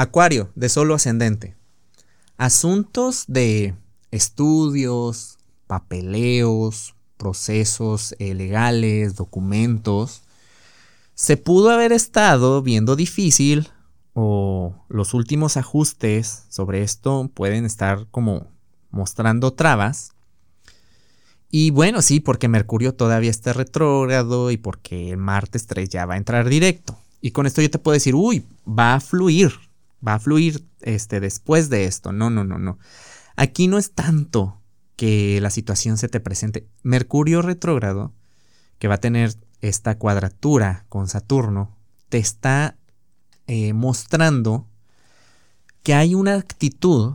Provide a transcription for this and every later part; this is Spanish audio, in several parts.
Acuario, de solo ascendente. Asuntos de estudios, papeleos, procesos eh, legales, documentos, se pudo haber estado viendo difícil o los últimos ajustes sobre esto pueden estar como mostrando trabas. Y bueno, sí, porque Mercurio todavía está retrógrado y porque Marte 3 ya va a entrar directo. Y con esto yo te puedo decir, uy, va a fluir, va a fluir este, después de esto. No, no, no, no. Aquí no es tanto que la situación se te presente. Mercurio retrógrado, que va a tener esta cuadratura con Saturno, te está eh, mostrando que hay una actitud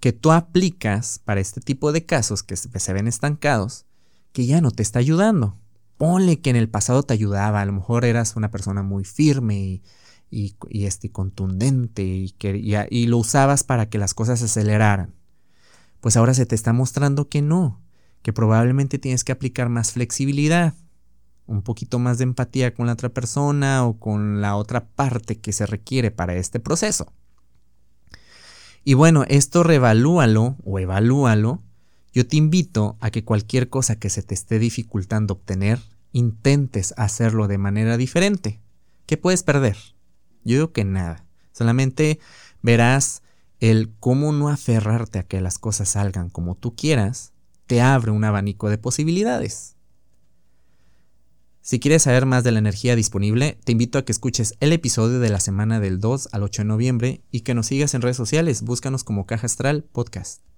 que tú aplicas para este tipo de casos que se ven estancados, que ya no te está ayudando. Ponle que en el pasado te ayudaba, a lo mejor eras una persona muy firme y, y, este, contundente y, que, y, lo usabas para que las cosas se aceleraran. Pues ahora se te está mostrando que no, que probablemente tienes que aplicar más flexibilidad, un poquito más de empatía con la otra persona o con la otra parte que se requiere para este proceso. Y bueno, esto revalúalo o evalúalo. Yo te invito a que cualquier cosa que se te esté dificultando obtener, intentes hacerlo de manera diferente. ¿Qué puedes perder? Yo digo que nada. Solamente verás el cómo no aferrarte a que las cosas salgan como tú quieras, te abre un abanico de posibilidades. Si quieres saber más de la energía disponible, te invito a que escuches el episodio de la semana del 2 al 8 de noviembre y que nos sigas en redes sociales. Búscanos como Caja Astral Podcast.